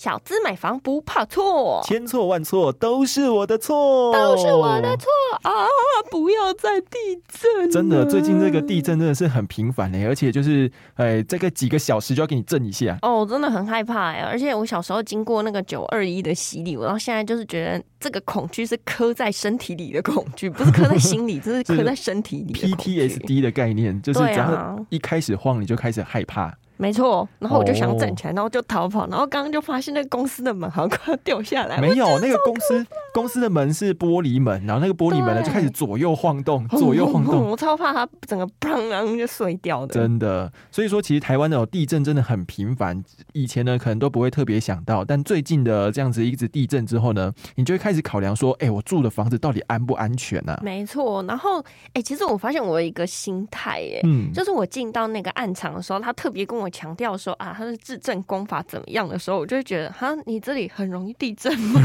小资买房不怕错，千错万错都是我的错，都是我的错啊！不要再地震，真的，最近这个地震真的是很频繁嘞，而且就是，哎，这个几个小时就要给你震一下。哦，我真的很害怕哎！而且我小时候经过那个九二一的洗礼，我到现在就是觉得这个恐惧是刻在身体里的恐惧，不是刻在心里，这是刻在 身体里的。PTSD 的概念就是，对只要啊一开始晃，你就开始害怕。没错，然后我就想哦站起来，然后就逃跑，然后刚刚就发现那个公司的门好像快要掉下来，没有，那个公司公司的门是玻璃门，然后那个玻璃门呢就开始左右晃动，左右晃动。我超怕它整个砰然后就碎掉的。真的，所以说其实台湾的地震真的很频繁，以前呢可能都不会特别想到，但最近的这样子一直地震之后呢，你就会开始考量说，哎、我住的房子到底安不安全啊？没错，然后哎、其实我发现我有一个心态哎、嗯，就是我进到那个暗场的时候，他特别跟我强调说啊，他的自证功法怎么样的时候，我就会觉得哈，你这里很容易地震吗？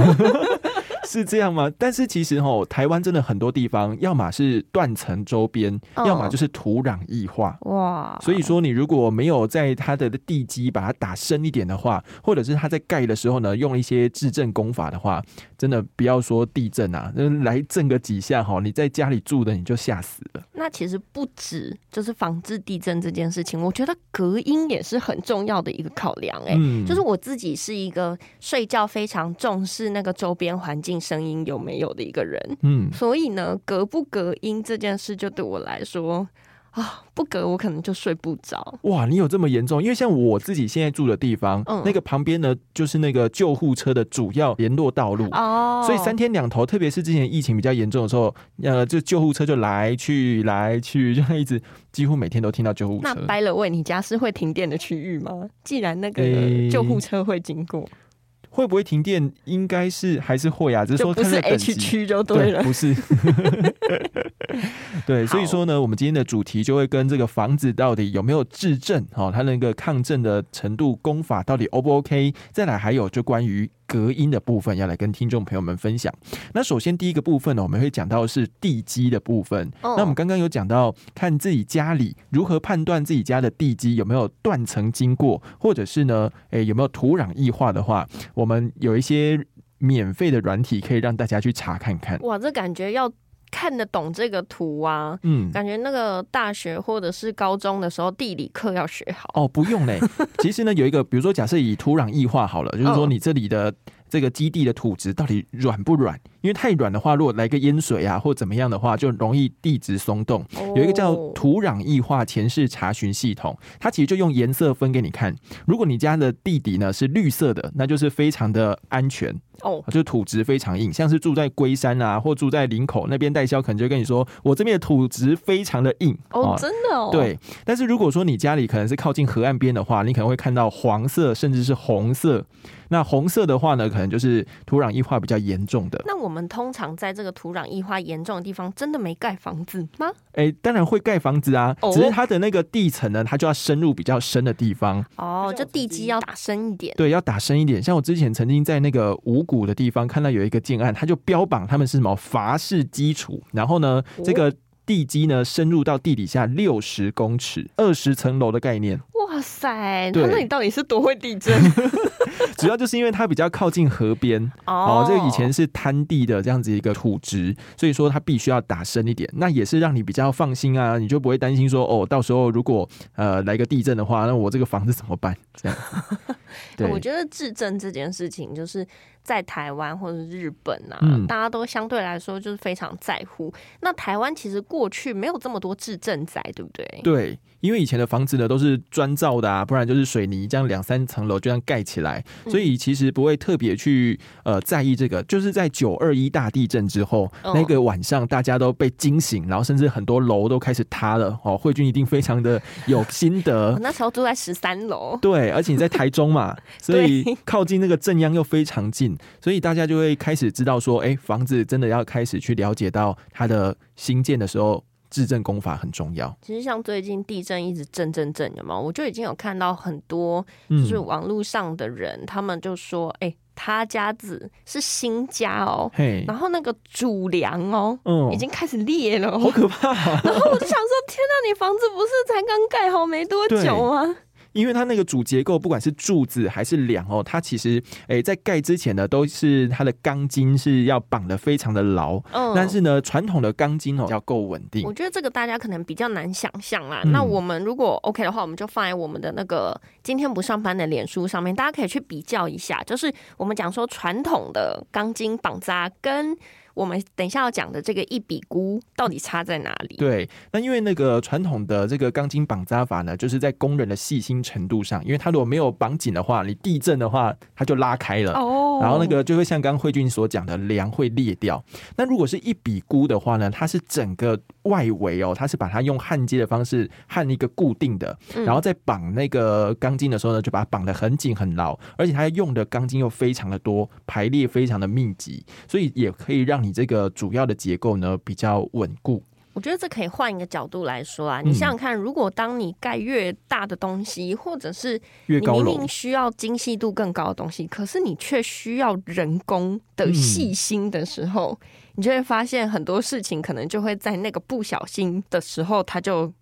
是这样吗？但是其实吼，台湾真的很多地方，要么是断层周边，嗯要么就是土壤异化。哇，所以说，你如果没有在它的地基把它打深一点的话，或者是它在盖的时候呢，用一些制震功法的话，真的不要说地震啊，那来震个几下哈，你在家里住的你就吓死了。那其实不止就是防治地震这件事情，我觉得隔音也是很重要的一个考量哎、嗯就是我自己是一个睡觉非常重视那个周边环境声音有没有的一个人，嗯，所以呢，隔不隔音这件事就对我来说啊，不隔我可能就睡不着。哇，你有这么严重？因为像我自己现在住的地方，嗯那个旁边呢就是那个救护车的主要联络道路。哦，所以三天两头，特别是之前疫情比较严重的时候，呃，就救护车就来去来去，就一直几乎每天都听到救护那车。白了问你家是会停电的区域吗？既然那个救护车会经过，会不会停电？应该是还是会啊，只是说就不是等 H 级。区就对了。不是。对，所以说呢，我们今天的主题就会跟这个房子到底有没有质震，哦，它那个抗震的程度、功法到底 O 不 OK？再来还有就关于隔音的部分，要来跟听众朋友们分享。那首先第一个部分呢，我们会讲到的是地基的部分。哦那我们刚刚有讲到，看自己家里如何判断自己家的地基有没有断层经过，或者是呢，诶、有没有土壤异化的话，我们有一些免费的软体可以让大家去查看看。哇，这感觉要看得懂这个图啊，嗯，感觉那个大学或者是高中的时候地理课要学好。哦，不用嘞。其实呢，有一个，比如说，假设以土壤异化好了，就是说嗯你这里的这个基地的土质到底软不软？因为太软的话，如果来个淹水啊或怎么样的话，就容易地质松动。有一个叫哦土壤异化前世查询系统，它其实就用颜色分给你看。如果你家的地底呢是绿色的，那就是非常的安全，哦，就是土质非常硬。像是住在龟山啊，或住在林口那边，代销可能就跟你说，我这边的土质非常的硬哦，真的哦，，对，但是如果说你家里可能是靠近河岸边的话，你可能会看到黄色甚至是红色。那红色的话呢，可能就是土壤异化比较严重的。那我们通常在这个土壤异化严重的地方，真的没盖房子吗？哎、当然会盖房子啊，哦只是它的那个地层呢，它就要深入比较深的地方。哦，就地基要打深一点。对，要打深一点。像我之前曾经在那个五谷的地方看到有一个建案，它就标榜他们是什么法式基础，然后呢，这个地基呢深入到地底下六十公尺，二十层楼的概念。哇塞，那里到底是多会地震？主要就是因为它比较靠近河边哦，这个以前是滩地的这样子一个土质，所以说它必须要打深一点。那也是让你比较放心啊，你就不会担心说哦，到时候如果呃来个地震的话，那我这个房子怎么办？这样。对，我觉得质证这件事情，就是在台湾或者是日本啊，嗯大家都相对来说就是非常在乎。那台湾其实过去没有这么多质证在，对不对？对，因为以前的房子呢都是砖造的啊，不然就是水泥这样两三层楼就这样盖起来，嗯所以其实不会特别去呃在意这个。就是在九二一大地震之后，哦那个晚上大家都被惊醒，然后甚至很多楼都开始塌了。哦，慧君一定非常的 有心得我。那时候住在十三楼，对，而且你在台中嘛，所以靠近那个正央又非常近，所以大家就会开始知道说，哎、房子真的要开始去了解到它的新建的时候。质证功法很重要。其实像最近地震一直震震震的嘛，我就已经有看到很多就是网络上的人，他们就说：“哎，他家子是新家哦，然后那个主梁哦，已经开始裂了，好可怕。”然后我就想说：“天哪，你房子不是才刚盖好没多久吗？”因为它那个主结构，不管是柱子还是梁哦，它其实诶在盖之前呢，都是它的钢筋是要绑的非常的牢。嗯，但是呢，传统的钢筋哦要够稳定。我觉得这个大家可能比较难想象啦。那我们如果 OK 的话，我们就放在我们的那个今天不上班的脸书上面，大家可以去比较一下。就是我们讲说传统的钢筋绑扎跟。我们等一下要讲的这个一笔估到底差在哪里？对，那因为那个传统的这个钢筋绑扎法呢，就是在工人的细心程度上，因为它如果没有绑紧的话，你地震的话，它就拉开了，哦，然后那个就会像刚刚慧君所讲的，梁会裂掉。那如果是一笔估的话呢，它是整个外围哦，它是把它用焊接的方式焊一个固定的，然后在绑那个钢筋的时候呢，就把它绑得很紧很牢，而且它用的钢筋又非常的多，排列非常的密集，所以也可以让。你这个主要的结构呢比较稳固，我觉得这可以换一个角度来说啊。你想想看，如果当你盖越大的东西，或者是你明明需要精细度更高的东西，可是你却需要人工的细心的时候，你就会发现很多事情可能就会在那个不小心的时候，它就。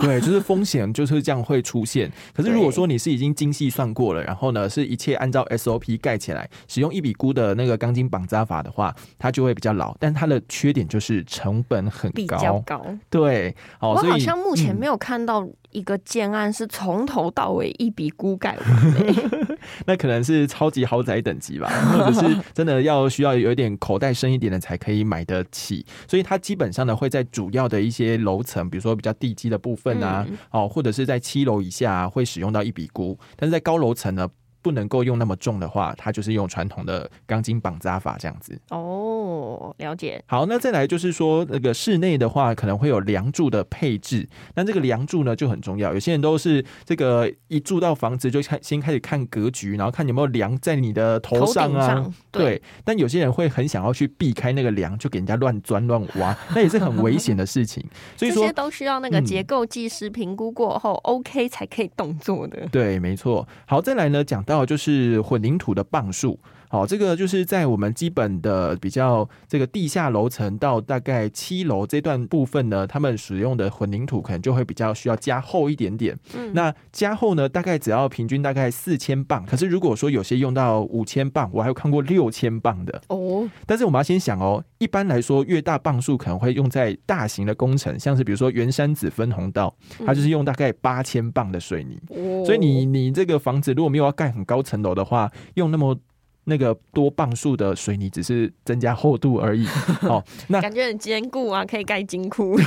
对，就是风险就是这样会出现。可是如果说你是已经精细算过了，然后呢是一切按照 SOP 盖起来，使用一笔估的那个钢筋绑扎法的话，它就会比较牢。但它的缺点就是成本很高，比较高。对，我好像目前没有看到。一个建案是从头到尾一笔估盖完，那可能是超级豪宅等级吧，或者是真的要需要有一点口袋深一点的才可以买得起。所以它基本上呢会在主要的一些楼层，比如说比较地基的部分啊，哦，或者是在七楼以下会使用到一笔估，但是在高楼层呢。不能够用那么重的话，它就是用传统的钢筋绑扎法这样子。哦，了解。好，那再来就是说，那个室内的话，可能会有梁柱的配置。那这个梁柱呢就很重要。有些人都是这个一住到房子就开先开始看格局，然后看有没有梁在你的头上啊。对。但有些人会很想要去避开那个梁，就给人家乱钻乱挖，那也是很危险的事情。所以说，这些都需要那个结构技师评估过后 OK 才可以动作的。对，没错。好，再来呢，讲到。就是混凝土的磅数。好，这个就是在我们基本的比较这个地下楼层到大概七楼这段部分呢，他们使用的混凝土可能就会比较需要加厚一点点。嗯，那加厚呢，大概只要平均大概四千磅。可是如果说有些用到五千磅，我还有看过六千磅的哦。但是我们要先想哦，一般来说越大磅数可能会用在大型的工程，像是比如说圆山子分红道，它就是用大概八千磅的水泥。所以你你这个房子如果没有要盖很高层楼的话，用那么。那个多磅数的水泥只是增加厚度而已，哦，那感觉很坚固啊，可以盖金库。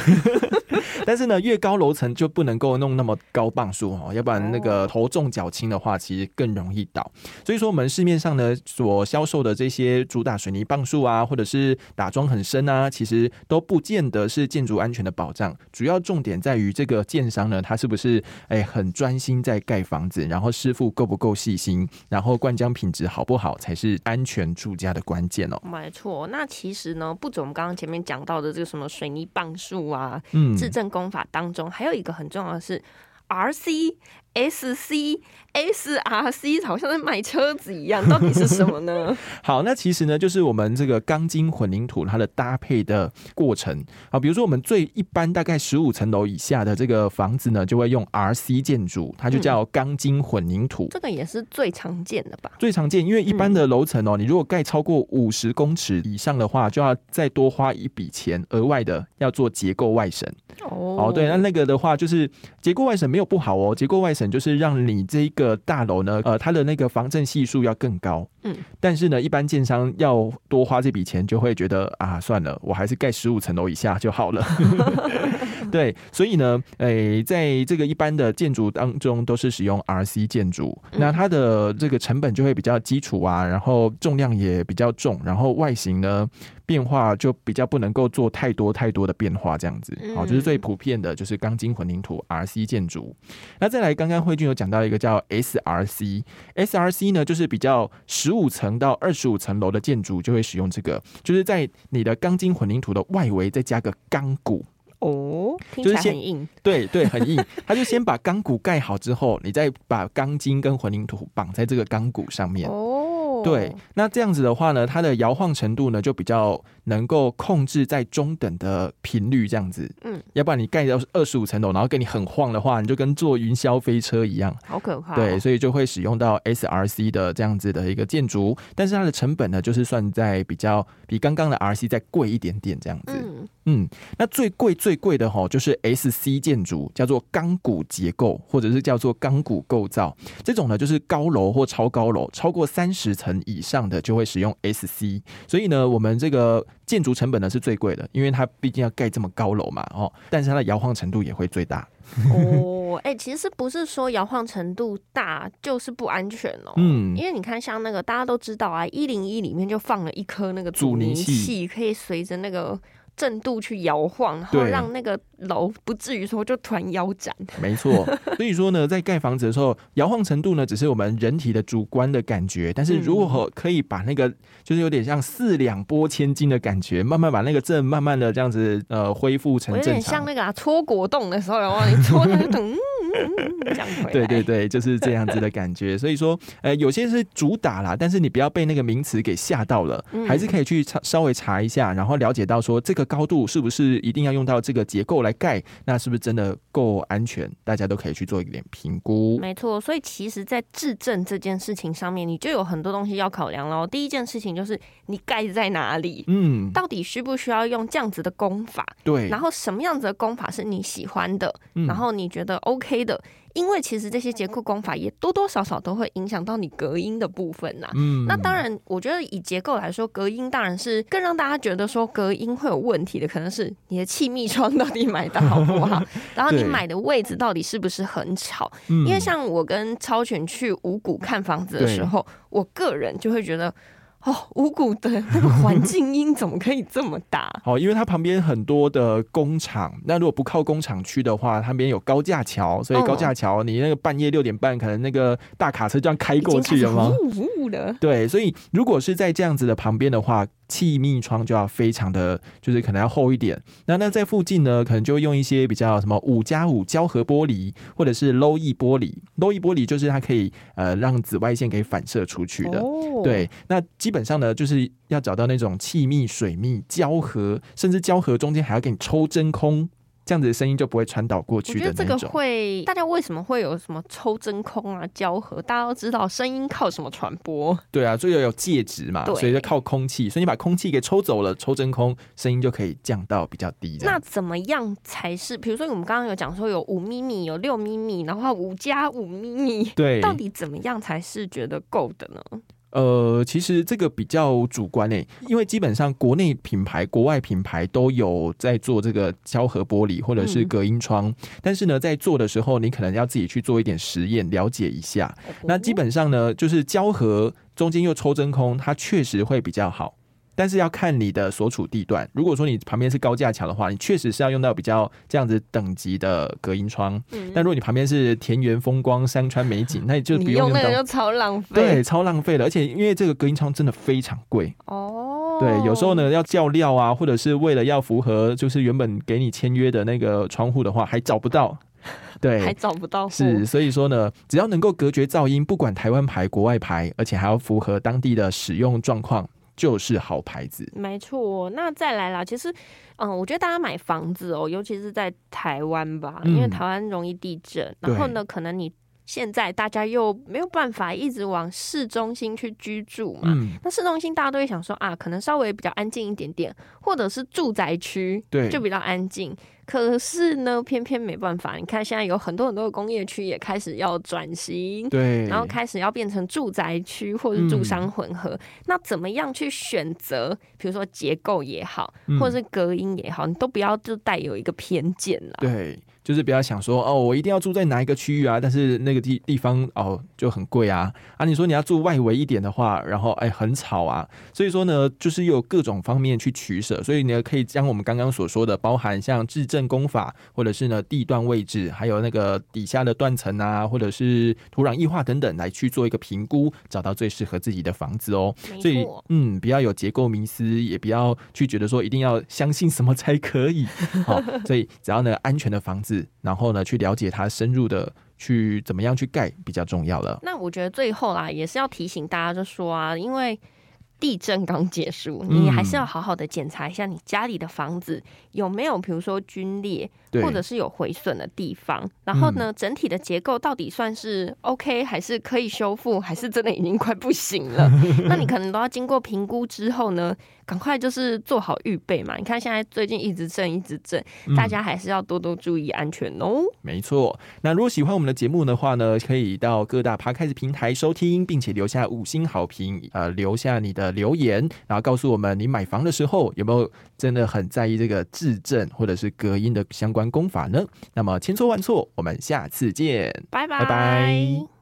但是呢，越高楼层就不能够弄那么高磅数哦，要不然那个头重脚轻的话，其实更容易倒。所以说，我们市面上呢所销售的这些主打水泥磅数啊，或者是打桩很深啊，其实都不见得是建筑安全的保障。主要重点在于这个建商呢，他是不是哎很专心在盖房子，然后师傅够不够细心，然后灌浆品质好不好。才是安全住家的关键哦。没错，那其实呢，不止我们刚刚前面讲到的这个什么水泥棒数啊，嗯，自证功法当中，还有一个很重要的是 RC。S C S R C 好像在卖车子一样，到底是什么呢？好，那其实呢，就是我们这个钢筋混凝土它的搭配的过程啊。比如说，我们最一般大概十五层楼以下的这个房子呢，就会用 R C 建筑，它就叫钢筋混凝土。这个也是最常见的吧？最常见，因为一般的楼层哦，你如果盖超过五十公尺以上的话，就要再多花一笔钱，额外的要做结构外审。哦，对，那那个的话，就是结构外审没有不好哦，结构外。就是让你这个大楼呢，呃，它的那个防震系数要更高。嗯，但是呢，一般建商要多花这笔钱，就会觉得啊，算了，我还是盖十五层楼以下就好了。对，所以呢，诶，在这个一般的建筑当中，都是使用 RC 建筑，那它的这个成本就会比较基础啊，然后重量也比较重，然后外形呢。变化就比较不能够做太多太多的变化，这样子，好，就是最普遍的，就是钢筋混凝土 RC 建筑。那再来，刚刚慧君有讲到一个叫 SRC，SRC 呢，就是比较十五层到二十五层楼的建筑就会使用这个，就是在你的钢筋混凝土的外围再加个钢骨。哦，听起来很硬。对对，很硬。他就先把钢骨盖好之后，你再把钢筋跟混凝土绑在这个钢骨上面。哦，对，那这样子的话呢，它的摇晃程度呢就比较能够控制在中等的频率这样子。嗯，要不然你盖到二十五层楼，然后给你很晃的话，你就跟坐云霄飞车一样，好可怕。对，所以就会使用到 SRC 的这样子的一个建筑，但是它的成本呢，就是算在比较比刚刚的 RC 再贵一点点这样子。嗯嗯，那最贵最贵的哈，就是 SC 建筑，叫做钢骨结构，或者是叫做钢骨构造。这种呢，就是高楼或超高楼，超过三十层以上的就会使用 SC。所以呢，我们这个建筑成本呢是最贵的，因为它毕竟要盖这么高楼嘛，哦，但是它的摇晃程度也会最大。哦，哎，其实不是说摇晃程度大就是不安全哦。嗯，因为你看，像那个大家都知道啊，一零一里面就放了一颗那个阻尼器，可以随着那个。震度去摇晃，然后让那个楼不至于说就突然腰斩。没错，所以说呢，在盖房子的时候，摇晃程度呢，只是我们人体的主观的感觉。但是如果可以把那个，就是有点像四两拨千斤的感觉，慢慢把那个震慢慢的这样子呃恢复成正常，有点像那个啊搓果冻的时候，然后你搓 对对对，就是这样子的感觉。所以说，呃，有些是主打啦，但是你不要被那个名词给吓到了，还是可以去查稍微查一下，然后了解到说这个高度是不是一定要用到这个结构来盖，那是不是真的够安全？大家都可以去做一点评估。没错，所以其实，在质证这件事情上面，你就有很多东西要考量喽。第一件事情就是你盖在哪里，嗯，到底需不需要用这样子的工法？对，然后什么样子的工法是你喜欢的，然后你觉得 OK 的？因为其实这些结构工法也多多少少都会影响到你隔音的部分呐。嗯，那当然，我觉得以结构来说，隔音当然是更让大家觉得说隔音会有问题的，可能是你的气密窗到底买的好不好，然后你买的位置到底是不是很吵。因为像我跟超群去五谷看房子的时候，我个人就会觉得。哦，五谷的那个环境音怎么可以这么大？哦，因为它旁边很多的工厂，那如果不靠工厂区的话，它旁边有高架桥，所以高架桥你那个半夜六点半，可能那个大卡车这样开过去了吗？对，所以如果是在这样子的旁边的话。气密窗就要非常的，就是可能要厚一点。那那在附近呢，可能就会用一些比较什么五加五胶合玻璃，或者是 low E 玻璃。low E 玻璃就是它可以呃让紫外线给反射出去的。对，那基本上呢，就是要找到那种气密、水密、胶合，甚至胶合中间还要给你抽真空。这样子的声音就不会传导过去的那种。这个会，大家为什么会有什么抽真空啊、胶合？大家都知道声音靠什么传播？对啊，所以有介质嘛，所以就靠空气。所以你把空气给抽走了，抽真空，声音就可以降到比较低。那怎么样才是？比如说我们刚刚有讲说有五咪咪、有六咪咪，然后五加五咪咪，对，到底怎么样才是觉得够的呢？呃，其实这个比较主观诶，因为基本上国内品牌、国外品牌都有在做这个胶合玻璃或者是隔音窗，但是呢，在做的时候，你可能要自己去做一点实验，了解一下。那基本上呢，就是胶合中间又抽真空，它确实会比较好。但是要看你的所处地段。如果说你旁边是高架桥的话，你确实是要用到比较这样子等级的隔音窗。嗯。但如果你旁边是田园风光、山川美景，那你就不用用那个就超浪费。对，超浪费的。而且因为这个隔音窗真的非常贵。哦。对，有时候呢要叫料啊，或者是为了要符合就是原本给你签约的那个窗户的话，还找不到。对。还找不到。是，所以说呢，只要能够隔绝噪音，不管台湾牌、国外牌，而且还要符合当地的使用状况。就是好牌子，没错。那再来啦，其实，嗯，我觉得大家买房子哦，尤其是在台湾吧，因为台湾容易地震，然后呢，可能你现在大家又没有办法一直往市中心去居住嘛。那市中心大家都会想说啊，可能稍微比较安静一点点，或者是住宅区，对，就比较安静。可是呢，偏偏没办法。你看，现在有很多很多的工业区也开始要转型，对，然后开始要变成住宅区或者住商混合。那怎么样去选择？比如说结构也好，或者是隔音也好，你都不要就带有一个偏见了。对。就是不要想说哦，我一定要住在哪一个区域啊？但是那个地地方哦就很贵啊啊！你说你要住外围一点的话，然后哎很吵啊，所以说呢，就是有各种方面去取舍。所以呢，可以将我们刚刚所说的，包含像质证。震工法，或者是呢地段位置，还有那个底下的断层啊，或者是土壤异化等等，来去做一个评估，找到最适合自己的房子哦。所以，嗯，不要有结构迷思，也不要去觉得说一定要相信什么才可以。好，所以只要呢安全的房子，然后呢去了解它深入的。去怎么样去盖比较重要了。那我觉得最后啦，也是要提醒大家，就说啊，因为地震刚结束，你还是要好好的检查一下你家里的房子有没有，比如说龟裂。或者是有毁损的地方，然后呢，整体的结构到底算是 OK，还是可以修复，还是真的已经快不行了？那你可能都要经过评估之后呢，赶快就是做好预备嘛。你看现在最近一直震，一直震，大家还是要多多注意安全哦。没错，那如果喜欢我们的节目的话呢，可以到各大 Podcast 平台收听，并且留下五星好评，呃，留下你的留言，然后告诉我们你买房的时候有没有真的很在意这个质震或者是隔音的相关。功法呢？那么千错万错，我们下次见，拜拜拜拜。